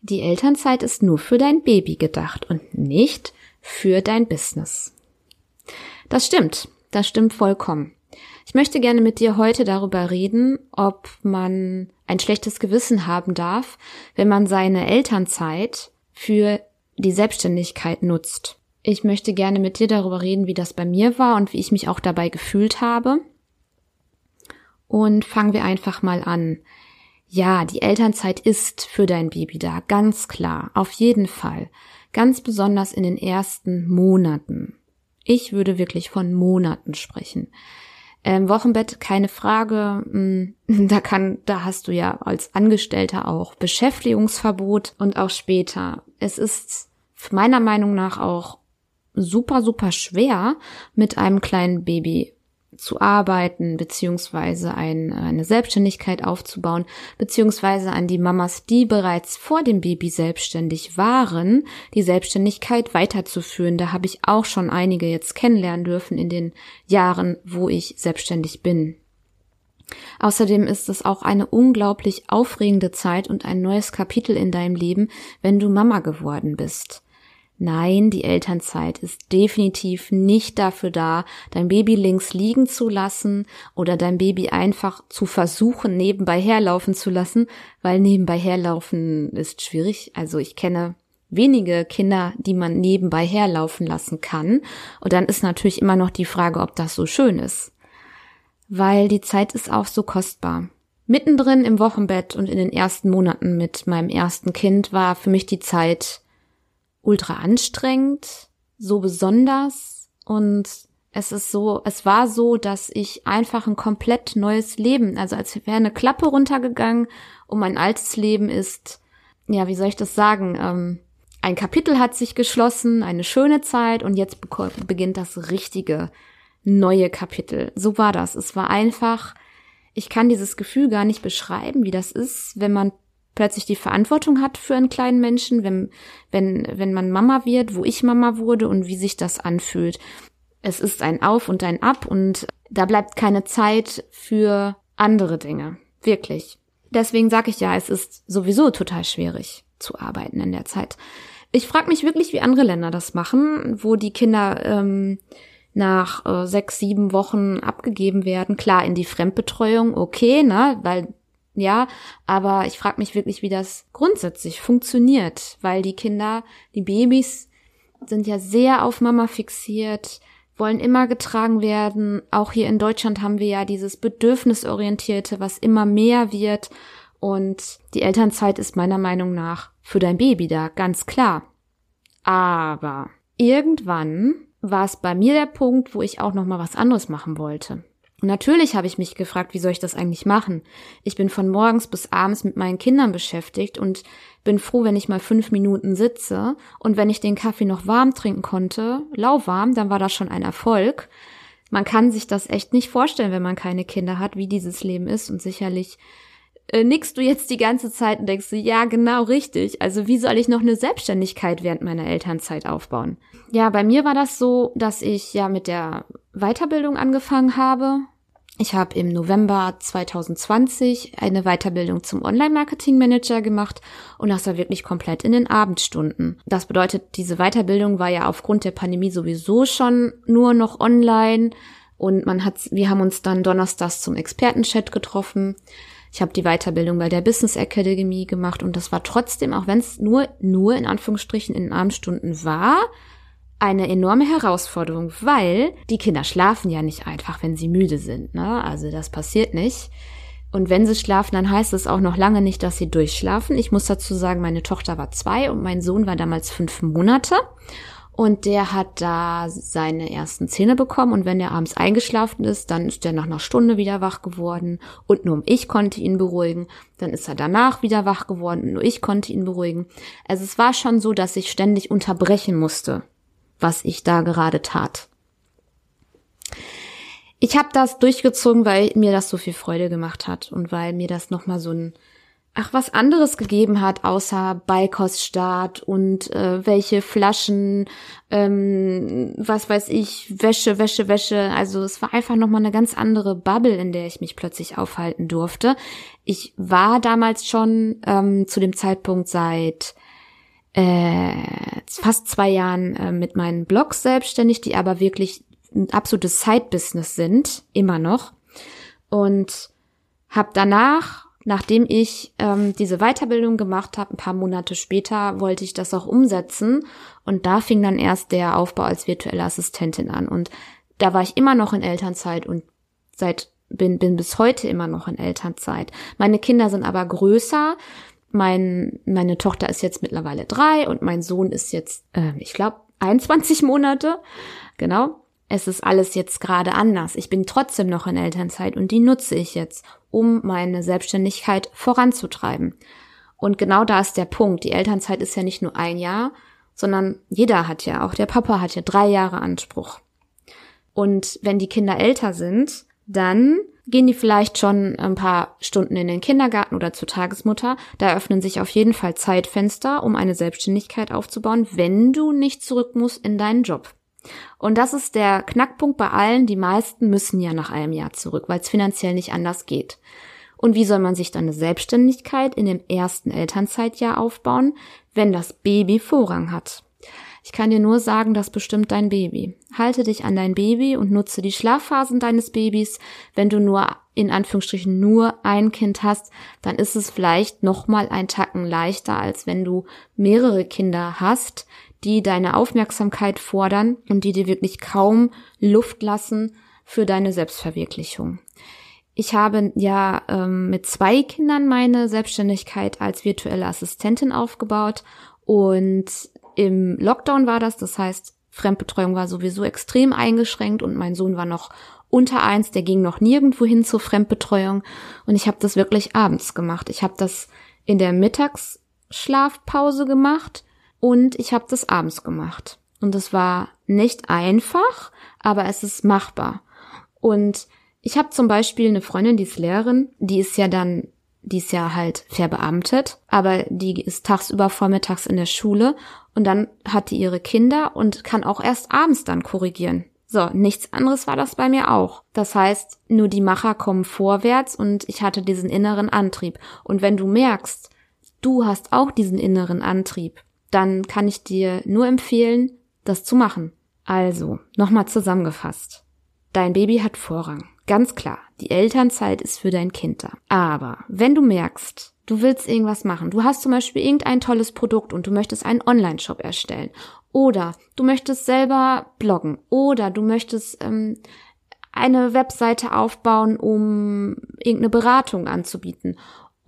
die Elternzeit ist nur für dein Baby gedacht und nicht für dein Business. Das stimmt, das stimmt vollkommen. Ich möchte gerne mit dir heute darüber reden, ob man ein schlechtes Gewissen haben darf, wenn man seine Elternzeit für die Selbstständigkeit nutzt. Ich möchte gerne mit dir darüber reden, wie das bei mir war und wie ich mich auch dabei gefühlt habe. Und fangen wir einfach mal an. Ja, die Elternzeit ist für dein Baby da, ganz klar, auf jeden Fall. Ganz besonders in den ersten Monaten. Ich würde wirklich von Monaten sprechen. Ähm, Wochenbett, keine Frage. Hm, da kann, da hast du ja als Angestellter auch Beschäftigungsverbot und auch später. Es ist meiner Meinung nach auch super, super schwer, mit einem kleinen Baby zu arbeiten, beziehungsweise ein, eine Selbstständigkeit aufzubauen, beziehungsweise an die Mamas, die bereits vor dem Baby selbstständig waren, die Selbstständigkeit weiterzuführen. Da habe ich auch schon einige jetzt kennenlernen dürfen in den Jahren, wo ich selbstständig bin. Außerdem ist es auch eine unglaublich aufregende Zeit und ein neues Kapitel in deinem Leben, wenn du Mama geworden bist. Nein, die Elternzeit ist definitiv nicht dafür da, dein Baby links liegen zu lassen oder dein Baby einfach zu versuchen, nebenbei herlaufen zu lassen, weil nebenbei herlaufen ist schwierig. Also ich kenne wenige Kinder, die man nebenbei herlaufen lassen kann. Und dann ist natürlich immer noch die Frage, ob das so schön ist. Weil die Zeit ist auch so kostbar. Mittendrin im Wochenbett und in den ersten Monaten mit meinem ersten Kind war für mich die Zeit, ultra anstrengend, so besonders und es ist so, es war so, dass ich einfach ein komplett neues Leben, also als wäre eine Klappe runtergegangen und mein altes Leben ist, ja, wie soll ich das sagen, ähm, ein Kapitel hat sich geschlossen, eine schöne Zeit und jetzt beginnt das richtige neue Kapitel. So war das. Es war einfach, ich kann dieses Gefühl gar nicht beschreiben, wie das ist, wenn man plötzlich die Verantwortung hat für einen kleinen Menschen, wenn, wenn, wenn man Mama wird, wo ich Mama wurde und wie sich das anfühlt. Es ist ein Auf und ein Ab und da bleibt keine Zeit für andere Dinge. Wirklich. Deswegen sage ich ja, es ist sowieso total schwierig zu arbeiten in der Zeit. Ich frage mich wirklich, wie andere Länder das machen, wo die Kinder ähm, nach äh, sechs, sieben Wochen abgegeben werden. Klar, in die Fremdbetreuung, okay, ne, weil ja, aber ich frage mich wirklich, wie das grundsätzlich funktioniert, weil die Kinder, die Babys sind ja sehr auf Mama fixiert, wollen immer getragen werden. Auch hier in Deutschland haben wir ja dieses Bedürfnisorientierte, was immer mehr wird. Und die Elternzeit ist meiner Meinung nach für dein Baby da, ganz klar. Aber irgendwann war es bei mir der Punkt, wo ich auch noch mal was anderes machen wollte. Natürlich habe ich mich gefragt, wie soll ich das eigentlich machen? Ich bin von morgens bis abends mit meinen Kindern beschäftigt und bin froh, wenn ich mal fünf Minuten sitze. Und wenn ich den Kaffee noch warm trinken konnte, lauwarm, dann war das schon ein Erfolg. Man kann sich das echt nicht vorstellen, wenn man keine Kinder hat, wie dieses Leben ist. Und sicherlich äh, nickst du jetzt die ganze Zeit und denkst du, ja, genau richtig. Also wie soll ich noch eine Selbstständigkeit während meiner Elternzeit aufbauen? Ja, bei mir war das so, dass ich ja mit der Weiterbildung angefangen habe. Ich habe im November 2020 eine Weiterbildung zum Online-Marketing-Manager gemacht und das war wirklich komplett in den Abendstunden. Das bedeutet, diese Weiterbildung war ja aufgrund der Pandemie sowieso schon nur noch online und man hat, wir haben uns dann donnerstags zum Expertenchat getroffen. Ich habe die Weiterbildung bei der Business Academy gemacht und das war trotzdem, auch wenn es nur, nur in Anführungsstrichen in den Abendstunden war, eine enorme Herausforderung, weil die Kinder schlafen ja nicht einfach, wenn sie müde sind. Ne? Also das passiert nicht. Und wenn sie schlafen, dann heißt es auch noch lange nicht, dass sie durchschlafen. Ich muss dazu sagen, meine Tochter war zwei und mein Sohn war damals fünf Monate. Und der hat da seine ersten Zähne bekommen und wenn er abends eingeschlafen ist, dann ist er nach einer Stunde wieder wach geworden und nur ich konnte ihn beruhigen. Dann ist er danach wieder wach geworden und nur ich konnte ihn beruhigen. Also es war schon so, dass ich ständig unterbrechen musste, was ich da gerade tat. Ich habe das durchgezogen, weil mir das so viel Freude gemacht hat und weil mir das nochmal so ein ach was anderes gegeben hat, außer Beikoststart und äh, welche Flaschen, ähm, was weiß ich, Wäsche, Wäsche, Wäsche. Also es war einfach nochmal eine ganz andere Bubble, in der ich mich plötzlich aufhalten durfte. Ich war damals schon ähm, zu dem Zeitpunkt seit äh, fast zwei Jahren äh, mit meinen Blogs selbstständig, die aber wirklich ein absolutes Side-Business sind, immer noch. Und habe danach nachdem ich ähm, diese Weiterbildung gemacht habe, ein paar Monate später wollte ich das auch umsetzen und da fing dann erst der Aufbau als virtuelle Assistentin an und da war ich immer noch in Elternzeit und seit bin bin bis heute immer noch in Elternzeit. Meine Kinder sind aber größer. Mein meine Tochter ist jetzt mittlerweile drei und mein Sohn ist jetzt, äh, ich glaube, 21 Monate. Genau es ist alles jetzt gerade anders. Ich bin trotzdem noch in Elternzeit und die nutze ich jetzt, um meine Selbstständigkeit voranzutreiben. Und genau da ist der Punkt. Die Elternzeit ist ja nicht nur ein Jahr, sondern jeder hat ja, auch der Papa hat ja drei Jahre Anspruch. Und wenn die Kinder älter sind, dann gehen die vielleicht schon ein paar Stunden in den Kindergarten oder zur Tagesmutter. Da öffnen sich auf jeden Fall Zeitfenster, um eine Selbstständigkeit aufzubauen, wenn du nicht zurück musst in deinen Job. Und das ist der Knackpunkt bei allen. Die meisten müssen ja nach einem Jahr zurück, weil es finanziell nicht anders geht. Und wie soll man sich dann eine Selbstständigkeit in dem ersten Elternzeitjahr aufbauen, wenn das Baby Vorrang hat? Ich kann dir nur sagen, das bestimmt dein Baby. Halte dich an dein Baby und nutze die Schlafphasen deines Babys. Wenn du nur in Anführungsstrichen nur ein Kind hast, dann ist es vielleicht noch mal ein Tacken leichter, als wenn du mehrere Kinder hast, die deine Aufmerksamkeit fordern und die dir wirklich kaum Luft lassen für deine Selbstverwirklichung. Ich habe ja ähm, mit zwei Kindern meine Selbstständigkeit als virtuelle Assistentin aufgebaut und im Lockdown war das, das heißt, Fremdbetreuung war sowieso extrem eingeschränkt und mein Sohn war noch unter eins, der ging noch nirgendwo hin zur Fremdbetreuung und ich habe das wirklich abends gemacht. Ich habe das in der Mittagsschlafpause gemacht und ich habe das abends gemacht. Und es war nicht einfach, aber es ist machbar. Und ich habe zum Beispiel eine Freundin, die ist Lehrerin, die ist ja dann, die ist ja halt verbeamtet, aber die ist tagsüber vormittags in der Schule und dann hat die ihre Kinder und kann auch erst abends dann korrigieren. So, nichts anderes war das bei mir auch. Das heißt, nur die Macher kommen vorwärts und ich hatte diesen inneren Antrieb. Und wenn du merkst, du hast auch diesen inneren Antrieb, dann kann ich dir nur empfehlen, das zu machen. Also, nochmal zusammengefasst. Dein Baby hat Vorrang. Ganz klar, die Elternzeit ist für dein Kind da. Aber wenn du merkst, du willst irgendwas machen, du hast zum Beispiel irgendein tolles Produkt und du möchtest einen Online-Shop erstellen oder du möchtest selber bloggen oder du möchtest ähm, eine Webseite aufbauen, um irgendeine Beratung anzubieten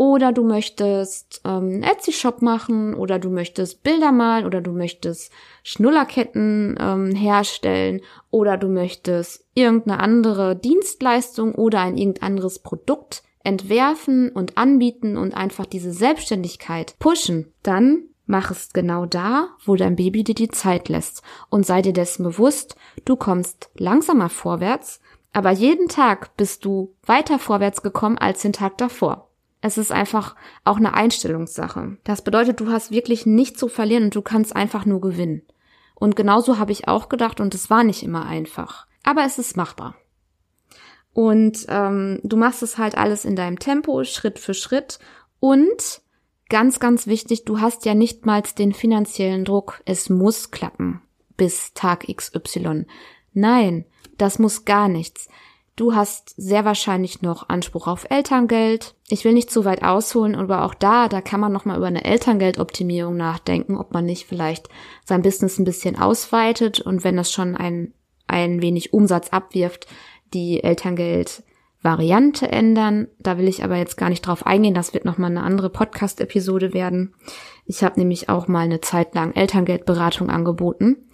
oder du möchtest ähm, Etsy-Shop machen oder du möchtest Bilder malen oder du möchtest Schnullerketten ähm, herstellen oder du möchtest irgendeine andere Dienstleistung oder ein irgendein anderes Produkt entwerfen und anbieten und einfach diese Selbstständigkeit pushen, dann mach es genau da, wo dein Baby dir die Zeit lässt und sei dir dessen bewusst, du kommst langsamer vorwärts, aber jeden Tag bist du weiter vorwärts gekommen als den Tag davor. Es ist einfach auch eine Einstellungssache. Das bedeutet, du hast wirklich nichts zu verlieren und du kannst einfach nur gewinnen. Und genauso habe ich auch gedacht und es war nicht immer einfach. Aber es ist machbar. Und ähm, du machst es halt alles in deinem Tempo, Schritt für Schritt. Und ganz, ganz wichtig, du hast ja nicht mal den finanziellen Druck, es muss klappen bis Tag XY. Nein, das muss gar nichts. Du hast sehr wahrscheinlich noch Anspruch auf Elterngeld. Ich will nicht zu weit ausholen, aber auch da, da kann man nochmal über eine Elterngeldoptimierung nachdenken, ob man nicht vielleicht sein Business ein bisschen ausweitet und wenn das schon ein, ein wenig Umsatz abwirft, die Elterngeldvariante ändern. Da will ich aber jetzt gar nicht drauf eingehen. Das wird nochmal eine andere Podcast-Episode werden. Ich habe nämlich auch mal eine Zeit lang Elterngeldberatung angeboten.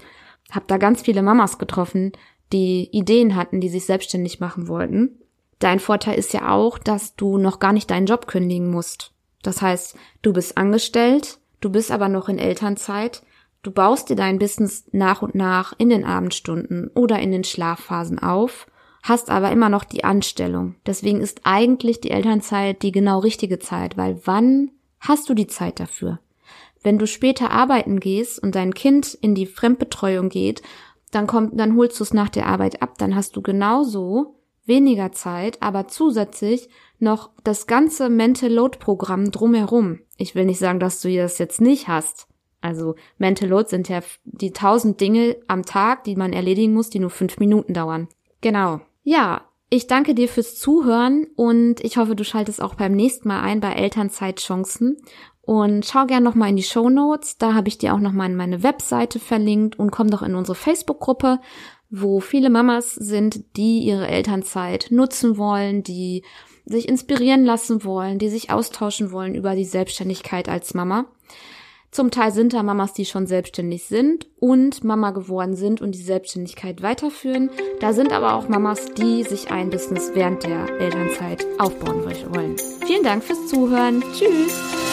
Hab da ganz viele Mamas getroffen, die Ideen hatten, die sich selbstständig machen wollten. Dein Vorteil ist ja auch, dass du noch gar nicht deinen Job kündigen musst. Das heißt, du bist angestellt, du bist aber noch in Elternzeit, du baust dir dein Business nach und nach in den Abendstunden oder in den Schlafphasen auf, hast aber immer noch die Anstellung. Deswegen ist eigentlich die Elternzeit die genau richtige Zeit, weil wann hast du die Zeit dafür? Wenn du später arbeiten gehst und dein Kind in die Fremdbetreuung geht, dann kommt, dann holst du es nach der Arbeit ab, dann hast du genauso weniger Zeit, aber zusätzlich noch das ganze Mental Load Programm drumherum. Ich will nicht sagen, dass du das jetzt nicht hast. Also Mental Load sind ja die tausend Dinge am Tag, die man erledigen muss, die nur fünf Minuten dauern. Genau. Ja, ich danke dir fürs Zuhören und ich hoffe, du schaltest auch beim nächsten Mal ein bei Elternzeitchancen. Und schau gern nochmal in die Show Notes, da habe ich dir auch nochmal meine Webseite verlinkt und komm doch in unsere Facebook-Gruppe, wo viele Mamas sind, die ihre Elternzeit nutzen wollen, die sich inspirieren lassen wollen, die sich austauschen wollen über die Selbstständigkeit als Mama. Zum Teil sind da Mamas, die schon selbstständig sind und Mama geworden sind und die Selbstständigkeit weiterführen. Da sind aber auch Mamas, die sich ein Business während der Elternzeit aufbauen wollen. Vielen Dank fürs Zuhören. Tschüss.